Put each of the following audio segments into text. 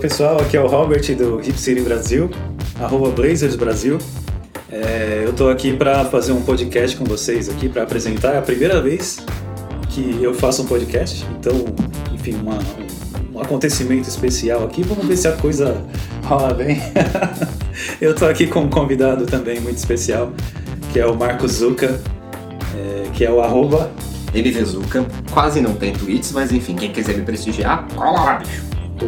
Pessoal, aqui é o Robert do Hip City Brasil, arroba Blazers Brasil. É, eu tô aqui para fazer um podcast com vocês aqui para apresentar. É a primeira vez que eu faço um podcast, então, enfim, uma, um, acontecimento especial aqui. Vamos ver se a coisa rola bem. eu tô aqui com um convidado também muito especial, que é o Marcos Zuca, é, que é o arroba MVZuca. Quase não tem tweets, mas enfim, quem quiser me prestigiar, cola lá, bicho. O,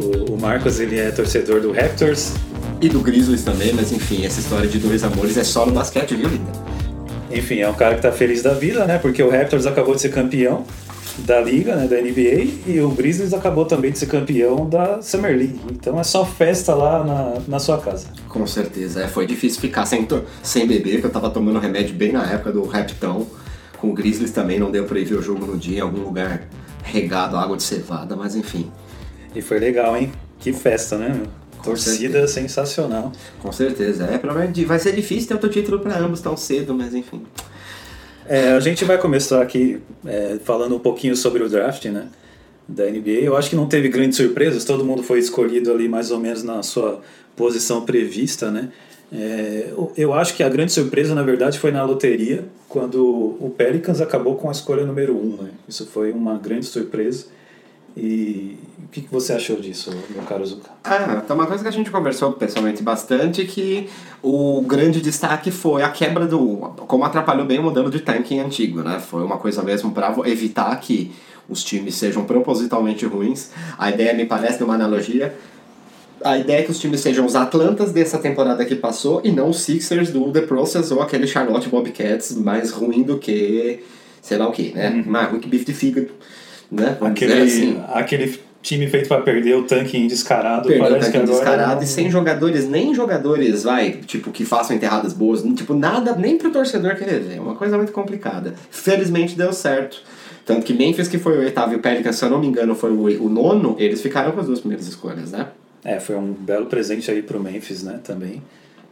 o, o, Marcos ele é torcedor do Raptors. E do Grizzlies também, mas enfim, essa história de dois amores é só no basquete, viu, linda? Enfim, é um cara que tá feliz da vida, né? Porque o Raptors acabou de ser campeão da liga, né, da NBA, e o Grizzlies acabou também de ser campeão da Summer League. Então é só festa lá na, na sua casa. Com certeza, é, foi difícil ficar sem, sem beber, porque eu tava tomando remédio bem na época do Raptão. Com o Grizzlies também não deu pra ir ver o jogo no dia em algum lugar regado água de cevada, mas enfim. E foi legal, hein? Que festa, né? Torcida sensacional. Com certeza. É, provavelmente vai ser difícil ter outro título para ambos tão cedo, mas enfim. É, a gente vai começar aqui é, falando um pouquinho sobre o draft, né? Da NBA. Eu acho que não teve grandes surpresas, todo mundo foi escolhido ali mais ou menos na sua posição prevista, né? É, eu acho que a grande surpresa, na verdade, foi na loteria, quando o Pelicans acabou com a escolha número um. Né? Isso foi uma grande surpresa. E o que, que você achou disso, meu caro Zuka? Ah, então uma coisa que a gente conversou pessoalmente bastante que o grande destaque foi a quebra do... como atrapalhou bem o modelo de tanking antigo, né? Foi uma coisa mesmo para evitar que os times sejam propositalmente ruins. A ideia me parece, uma analogia, a ideia é que os times sejam os Atlantas dessa temporada que passou e não os Sixers do The Process ou aquele Charlotte Bobcats mais ruim do que sei lá o que, né? Uhum. Mais ruim que bife de fígado, né? Vamos aquele, assim. aquele time feito para perder o tanque descarado, Perdeu parece o tanque que descarado não... e sem jogadores, nem jogadores, vai, tipo, que façam enterradas boas, tipo, nada, nem pro torcedor querer ver. É uma coisa muito complicada. Felizmente deu certo. Tanto que Memphis, que foi o oitavo, e o Pelicans, se eu não me engano, foi o, o nono, eles ficaram com as duas primeiras escolhas, né? É, foi um belo presente aí pro Memphis, né, também.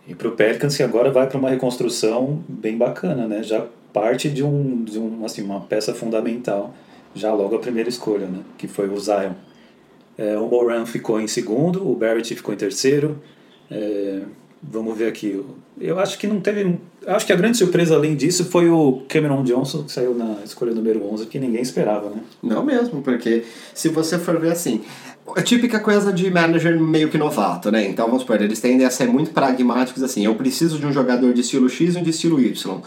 E pro Pelicans que agora vai para uma reconstrução bem bacana, né? Já parte de um, de um assim, uma peça fundamental, já logo a primeira escolha, né, que foi o Zion. É, o Moran ficou em segundo, o Barrett ficou em terceiro. É, vamos ver aqui. Eu acho que não teve. Acho que a grande surpresa além disso foi o Cameron Johnson, que saiu na escolha número 11, que ninguém esperava, né? Não mesmo, porque se você for ver assim, é típica coisa de manager meio que novato, né? Então vamos supor, eles tendem a ser muito pragmáticos assim, eu preciso de um jogador de estilo X e um de estilo Y.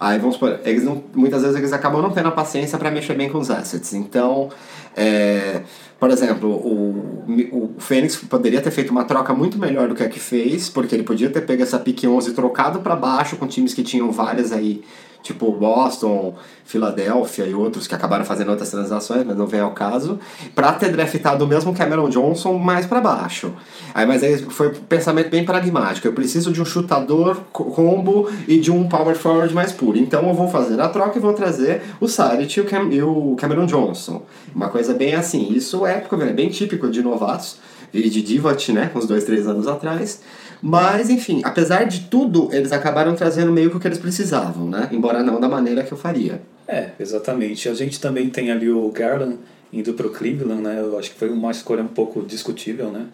Aí vamos supor, eles não, muitas vezes eles acabam não tendo a paciência para mexer bem com os assets. Então, é, por exemplo, o, o Fênix poderia ter feito uma troca muito melhor do que a que fez, porque ele podia ter pego essa pick 11 e trocado para baixo com times que tinham várias aí tipo Boston, Filadélfia e outros que acabaram fazendo outras transações, mas não vem ao caso, para ter draftado o mesmo Cameron Johnson mais para baixo. Aí, mas aí foi um pensamento bem pragmático. Eu preciso de um chutador combo e de um power forward mais puro. Então eu vou fazer a troca e vou trazer o Saric e o, e o Cameron Johnson. Uma coisa bem assim. Isso é bem típico de novatos, de Divat, né, uns dois, três anos atrás. Mas, enfim, apesar de tudo, eles acabaram trazendo meio que o que eles precisavam, né? Embora não da maneira que eu faria. É, exatamente. A gente também tem ali o Garland indo pro Cleveland, né? Eu acho que foi uma escolha um pouco discutível, né?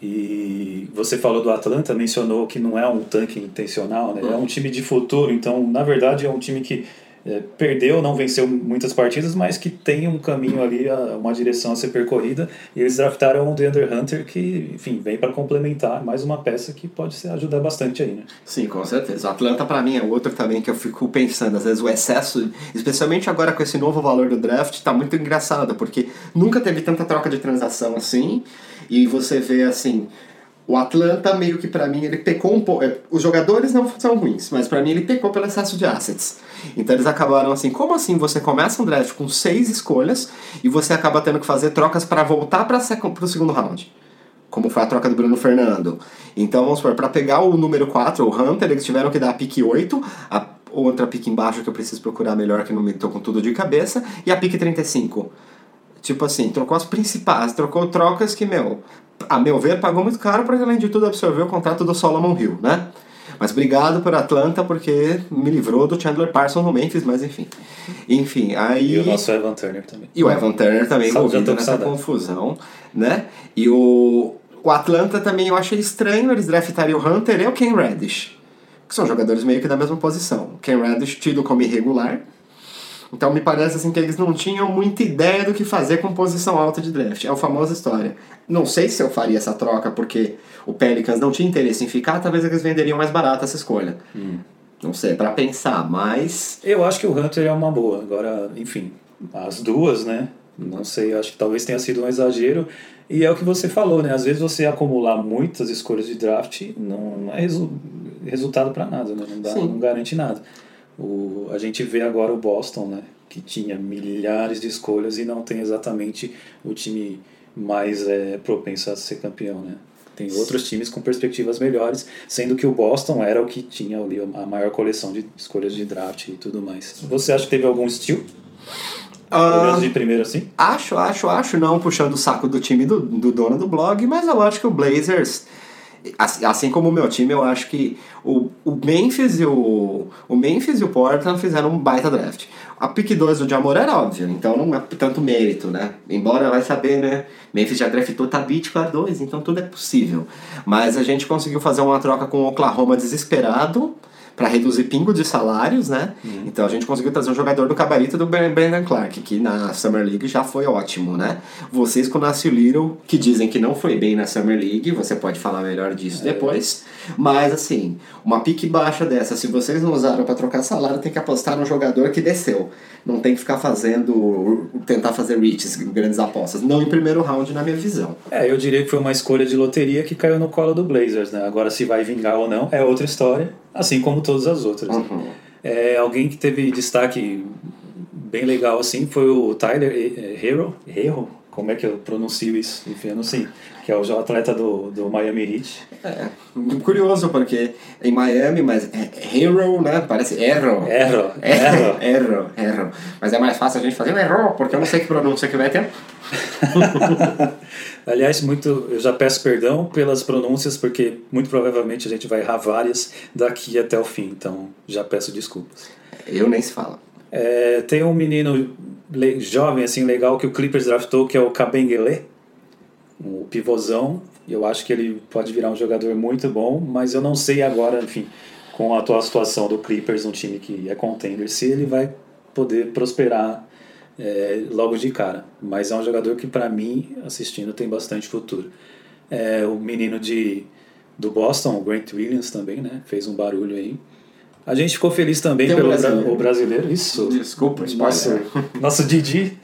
E você falou do Atlanta, mencionou que não é um tanque intencional, né? É um time de futuro, então, na verdade, é um time que é, perdeu, não venceu muitas partidas, mas que tem um caminho ali, uma direção a ser percorrida. E eles draftaram o DeAndre Hunter, que, enfim, vem para complementar mais uma peça que pode se ajudar bastante aí, né? Sim, com certeza. O Atlanta, para mim, é outro também que eu fico pensando. Às vezes o excesso, especialmente agora com esse novo valor do draft, tá muito engraçado, porque nunca teve tanta troca de transação assim. E você vê assim o Atlanta, meio que para mim, ele pecou um pouco. É, os jogadores não são ruins, mas para mim ele pecou pelo excesso de assets. Então eles acabaram assim: como assim você começa um draft com seis escolhas e você acaba tendo que fazer trocas para voltar para o segundo round? Como foi a troca do Bruno Fernando. Então vamos supor, para pegar o número 4, o Hunter, eles tiveram que dar a pick 8, a outra pick embaixo que eu preciso procurar melhor, que não me tô com tudo de cabeça, e a pick 35. Tipo assim, trocou as principais, trocou trocas que, meu, a meu ver, pagou muito caro porque, além de tudo, absorveu o contrato do Solomon Hill, né? Mas obrigado por Atlanta porque me livrou do Chandler Parsons no Memphis, mas enfim. Enfim, aí... E o nosso Evan Turner também. E o Evan Turner também envolvido nessa confusão. né? E o, o Atlanta também eu achei estranho, eles draftarem o Hunter e o Ken Reddish, que são jogadores meio que da mesma posição. Ken Reddish tido como irregular, então me parece assim que eles não tinham muita ideia do que fazer com posição alta de draft. É a famosa história. Não sei se eu faria essa troca porque o Pelicans não tinha interesse em ficar, talvez eles venderiam mais barato essa escolha. Hum. Não sei, para pensar, mas. Eu acho que o Hunter é uma boa. Agora, enfim, as duas, né? Não sei, acho que talvez tenha sido um exagero. E é o que você falou, né? Às vezes você acumular muitas escolhas de draft não é resu resultado para nada, né? Não, dá, não garante nada. O, a gente vê agora o Boston, né? Que tinha milhares de escolhas e não tem exatamente o time mais é, propenso a ser campeão, né? Tem outros times com perspectivas melhores, sendo que o Boston era o que tinha ali a maior coleção de escolhas de draft e tudo mais. Você acha que teve algum estilo? Uh, de primeiro assim? Acho, acho, acho. Não puxando o saco do time do, do dono do blog, mas eu acho que o Blazers Assim, assim como o meu time, eu acho que o, o Memphis e o, o Memphis e o Portland fizeram um baita draft. A pick 2 do Jamor era óbvio, então não é tanto mérito, né? Embora vai saber, né? Memphis já draftou Tabit com a 2, então tudo é possível. Mas a gente conseguiu fazer uma troca com o Oklahoma desesperado para reduzir pingo de salários, né? Uhum. Então a gente conseguiu trazer um jogador do cabarito do Brandon Clark, que na Summer League já foi ótimo, né? Vocês com o Nasce Little, que dizem que não foi bem na Summer League, você pode falar melhor disso é. depois. Mas assim, uma pique baixa dessa, se vocês não usaram para trocar salário, tem que apostar no jogador que desceu. Não tem que ficar fazendo, tentar fazer reaches, grandes apostas. Não em primeiro round, na minha visão. É, eu diria que foi uma escolha de loteria que caiu no colo do Blazers, né? Agora, se vai vingar ou não, é outra história, assim como todas as outras. Uhum. É, alguém que teve destaque bem legal assim foi o Tyler Hero, Hero como é que eu pronuncio isso? Enfim, eu não sei. Que é o atleta do, do Miami Heat. É, curioso, porque em Miami, mas é Hero, né? Parece Erro. Erro. Erro. Erro. Erro. Mas é mais fácil a gente fazer um erro, porque eu não sei que pronúncia que vai ter. Aliás, muito, eu já peço perdão pelas pronúncias, porque muito provavelmente a gente vai errar várias daqui até o fim. Então, já peço desculpas. Eu nem se fala. É, tem um menino jovem, assim, legal, que o Clippers draftou, que é o Kabengele, o pivôzão. Eu acho que ele pode virar um jogador muito bom, mas eu não sei agora, enfim, com a atual situação do Clippers, um time que é contender, se ele vai poder prosperar é, logo de cara. Mas é um jogador que, para mim, assistindo, tem bastante futuro. É, o menino de, do Boston, o Grant Williams também, né? Fez um barulho aí. A gente ficou feliz também Tem pelo brasileiro. o brasileiro. Isso. Desculpa, nosso, nosso Didi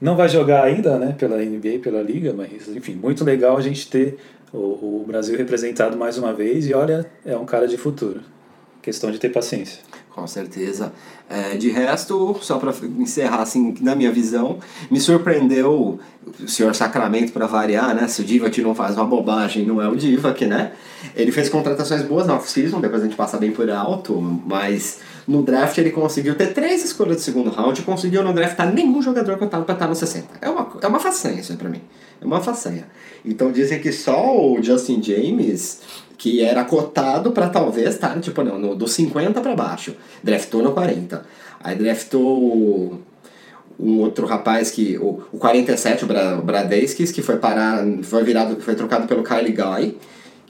não vai jogar ainda, né, pela NBA, pela liga, mas enfim, muito legal a gente ter o, o Brasil representado mais uma vez e olha, é um cara de futuro. Questão de ter paciência. Com certeza. É, de resto, só para encerrar, assim, na minha visão, me surpreendeu o senhor Sacramento para variar, né? Se o Divac não faz uma bobagem, não é o Divac, né? Ele fez contratações boas na off-season, depois a gente passa bem por alto, mas no draft ele conseguiu ter três escolhas de segundo round e conseguiu no draftar nenhum jogador contado para estar no 60. É uma, é uma façanha isso para mim. É uma façanha. Então dizem que só o Justin James que era cotado para talvez estar, tá, tipo, não, no, do 50 para baixo. Draftou no 40. Aí draftou um outro rapaz que o, o 47, o Bradeskis, que foi parar, foi virado, foi trocado pelo Kylie Guy,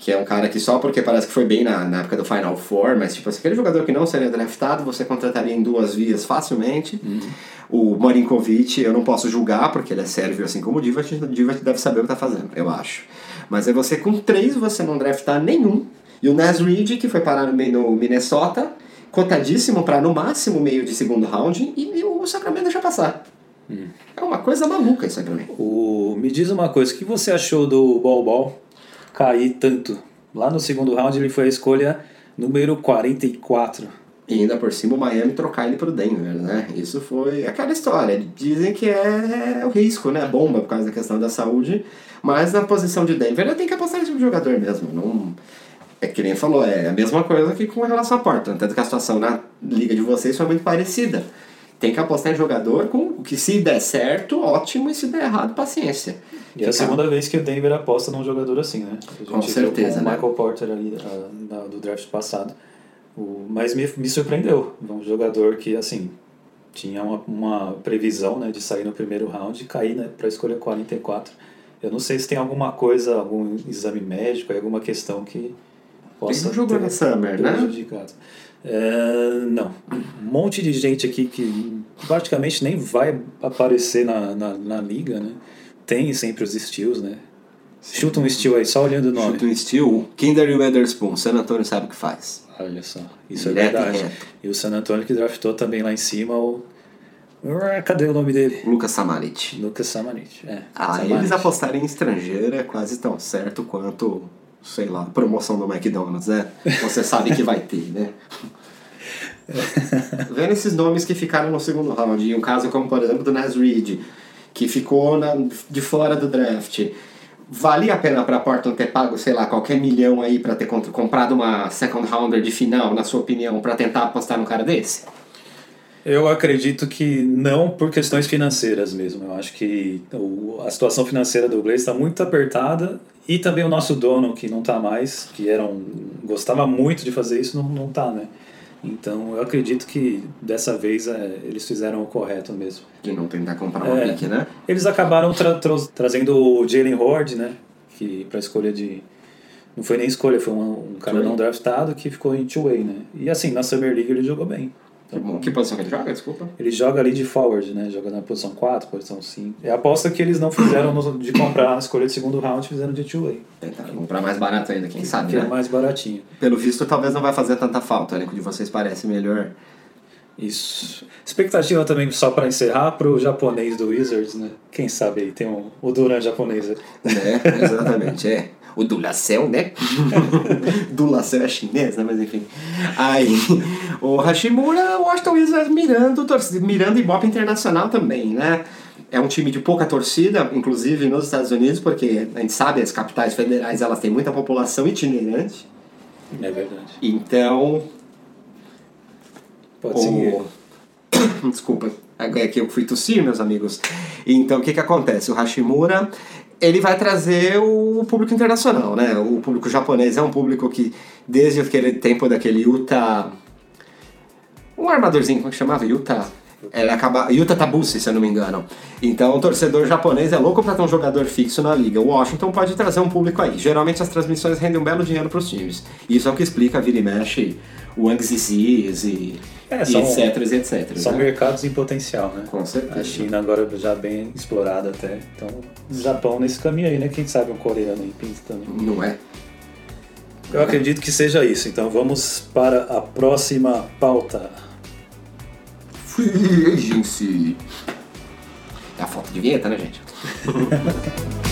que é um cara que só porque parece que foi bem na, na época do Final Four, mas tipo, aquele jogador que não seria draftado, você contrataria em duas vias facilmente. Uhum. O Marinkovic, eu não posso julgar, porque ele é sérvio assim como o Divac, o Divac deve saber o que está fazendo, eu acho. Mas é você com três, você não draftar nenhum. E o Nas Reed, que foi parar no, no Minnesota, cotadíssimo para no máximo meio de segundo round, e, o Sacramento deixa passar. Hum. É uma coisa maluca isso aí pra mim. O, me diz uma coisa, o que você achou do Ball Ball cair tanto? Lá no segundo round ele foi a escolha número 44. E ainda por cima o Miami trocar ele pro Denver, né? Isso foi aquela história. Dizem que é, o risco, né? Bomba por causa da questão da saúde. Mas na posição de Denver, tenho que apostar nesse jogador mesmo. Não, é que nem falou, é a mesma coisa que com relação a Portland. Tanto que a situação na liga de vocês foi muito parecida. Tem que apostar em jogador com que se der certo, ótimo, e se der errado, paciência. E é a segunda vez que o Denver aposta num jogador assim, né? A gente com certeza, com o né? Michael Porter ali uh, do draft passado. O, mas me, me surpreendeu. Um jogador que, assim, tinha uma, uma previsão né, de sair no primeiro round e cair né, para a escolha 44 Eu não sei se tem alguma coisa, algum exame médico, alguma questão que possa Ele não jogou na Summer, né? prejudicado. É, não. Um monte de gente aqui que praticamente nem vai aparecer na, na, na liga, né? Tem sempre os steals, né? Chuta um steal aí, só olhando o nome. Chuta um Steel, Kinder e Weatherspoon, San Antonio sabe o que faz. Olha só, isso é Direto e verdade. reto. E o San Antonio que draftou também lá em cima o. Ah, Cadê o nome dele? Lucas Samarit. Lucas Samanit. É, Ah, Samarit. eles apostarem em estrangeiro é quase tão certo quanto, sei lá, promoção do McDonald's, né? Você sabe que vai ter, né? Vendo esses nomes que ficaram no segundo round, e um caso como, por exemplo, do Nas Reed, que ficou na, de fora do draft, valia a pena para Portland ter pago, sei lá, qualquer milhão aí para ter comprado uma second rounder de final, na sua opinião, para tentar apostar num cara desse? Eu acredito que não por questões financeiras mesmo. Eu acho que o, a situação financeira do Blaze está muito apertada e também o nosso dono, que não está mais, que era um, gostava muito de fazer isso, não, não tá, né? Então eu acredito que dessa vez é, eles fizeram o correto mesmo. De não tentar comprar uma É. pique, né? Eles acabaram tra tra trazendo o Jalen Horde, né? Que para escolha de. Não foi nem escolha, foi um, um cara não draftado que ficou em two-way, né? E assim, na Summer League ele jogou bem. Que bom. Que posição que ele joga? Desculpa. Ele joga ali de forward, né? Joga na posição 4, posição 5. É a aposta que eles não fizeram no- de comprar na escolha de segundo round, fizeram de two-way. Tentar comprar mais barato ainda, quem sabe, Que é né? mais baratinho. Pelo visto, talvez não vai fazer tanta falta. O elenco de vocês parece melhor. Isso. Expectativa também, só para encerrar, pro japonês do Wizards, né? Quem sabe aí tem um, o Duran japonês. aí. Né? Exatamente, é. O Dulacel, né? Dulacel é chinês, né? Mas enfim. Aí, o Hashimura, o Washington Wizards mirando, mirando Ibope Internacional também, né? É um time de pouca torcida, inclusive nos Estados Unidos, porque a gente sabe, as capitais federais elas têm muita população itinerante. É verdade. Então, Pode seguir. o... Desculpa, é que eu fui tossir, meus amigos. Então, o que que acontece? O Hashimura, ele vai trazer o público internacional, né? O público japonês é um público que, desde aquele tempo daquele Yuta... Um armadorzinho, como é que chamava? Yuta... Ele acaba... Yuta Tabusi, se eu não me engano. Então, o torcedor japonês é louco para ter um jogador fixo na liga. O Washington pode trazer um público aí. Geralmente, as transmissões rendem um belo dinheiro para os times. Isso é o que explica, vira e mexe, o Wang Zizis e, É, e etc, e etc. São né? mercados em potencial, né? Com certeza. A China agora já bem explorada até. Então, o Japão nesse caminho aí, né? Quem sabe um coreano aí pinta também. Não é? Eu acredito que seja isso. Então vamos para a próxima pauta. Free Agency. É a foto de vinheta, né, gente?